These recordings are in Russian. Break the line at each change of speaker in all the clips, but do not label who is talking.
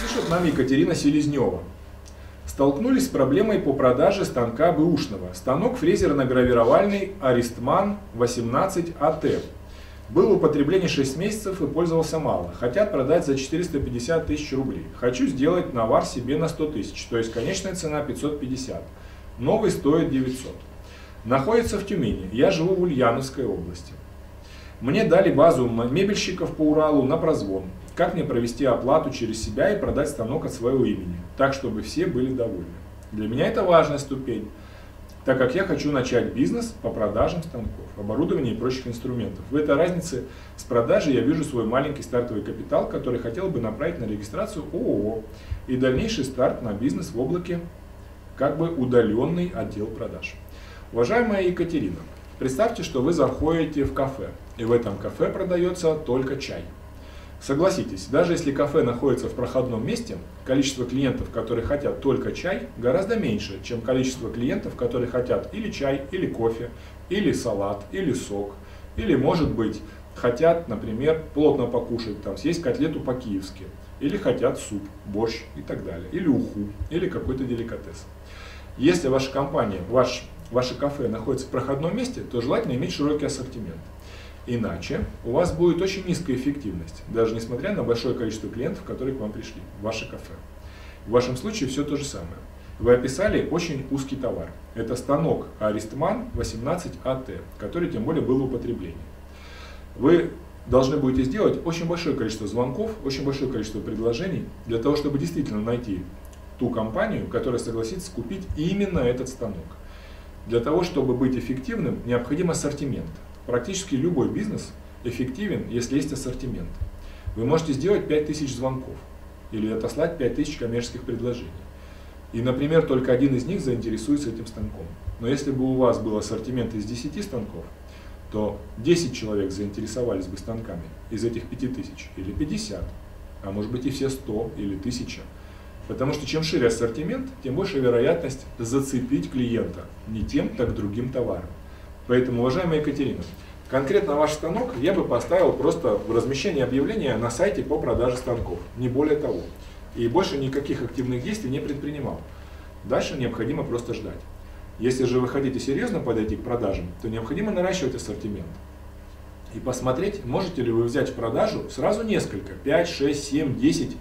Пишет нам Екатерина Селезнева. Столкнулись с проблемой по продаже станка бэушного. Станок фрезерно-гравировальный Аристман 18 АТ. Был в употреблении 6 месяцев и пользовался мало. Хотят продать за 450 тысяч рублей. Хочу сделать навар себе на 100 тысяч, то есть конечная цена 550. Новый стоит 900. Находится в Тюмени. Я живу в Ульяновской области. Мне дали базу мебельщиков по Уралу на прозвон. Как мне провести оплату через себя и продать станок от своего имени, так чтобы все были довольны. Для меня это важная ступень, так как я хочу начать бизнес по продажам станков, оборудования и прочих инструментов. В этой разнице с продажей я вижу свой маленький стартовый капитал, который хотел бы направить на регистрацию ООО и дальнейший старт на бизнес в облаке, как бы удаленный отдел продаж. Уважаемая Екатерина, представьте, что вы заходите в кафе, и в этом кафе продается только чай. Согласитесь, даже если кафе находится в проходном месте, количество клиентов, которые хотят только чай, гораздо меньше, чем количество клиентов, которые хотят или чай, или кофе, или салат, или сок, или, может быть, хотят, например, плотно покушать, там, съесть котлету по-киевски, или хотят суп, борщ и так далее, или уху, или какой-то деликатес. Если ваша компания, ваш, ваше кафе находится в проходном месте, то желательно иметь широкий ассортимент. Иначе у вас будет очень низкая эффективность, даже несмотря на большое количество клиентов, которые к вам пришли в ваше кафе. В вашем случае все то же самое. Вы описали очень узкий товар. Это станок Аристман 18 АТ, который тем более был в употреблении. Вы должны будете сделать очень большое количество звонков, очень большое количество предложений для того, чтобы действительно найти ту компанию, которая согласится купить именно этот станок. Для того, чтобы быть эффективным, необходим ассортимент. Практически любой бизнес эффективен, если есть ассортимент. Вы можете сделать 5000 звонков или отослать 5000 коммерческих предложений. И, например, только один из них заинтересуется этим станком. Но если бы у вас был ассортимент из 10 станков, то 10 человек заинтересовались бы станками из этих 5000 или 50, а может быть и все 100 или 1000. Потому что чем шире ассортимент, тем больше вероятность зацепить клиента не тем, так другим товаром. Поэтому, уважаемая Екатерина, конкретно ваш станок я бы поставил просто в размещение объявления на сайте по продаже станков, не более того. И больше никаких активных действий не предпринимал. Дальше необходимо просто ждать. Если же вы хотите серьезно подойти к продажам, то необходимо наращивать ассортимент. И посмотреть, можете ли вы взять в продажу сразу несколько, 5, 6, 7, 10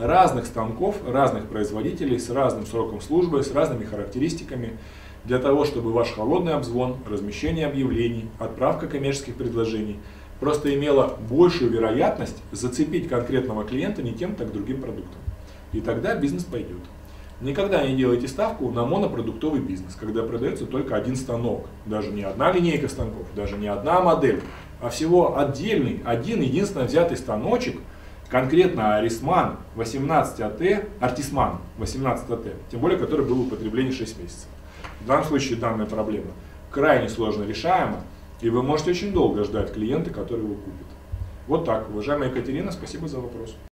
разных станков, разных производителей, с разным сроком службы, с разными характеристиками, для того, чтобы ваш холодный обзвон, размещение объявлений, отправка коммерческих предложений просто имела большую вероятность зацепить конкретного клиента не тем, так другим продуктом. И тогда бизнес пойдет. Никогда не делайте ставку на монопродуктовый бизнес, когда продается только один станок, даже не одна линейка станков, даже не одна модель, а всего отдельный, один единственно взятый станочек, конкретно Арисман 18 АТ, Артисман 18 АТ, тем более который был в употреблении 6 месяцев. В данном случае данная проблема крайне сложно решаема, и вы можете очень долго ждать клиента, который его купит. Вот так. Уважаемая Екатерина, спасибо за вопрос.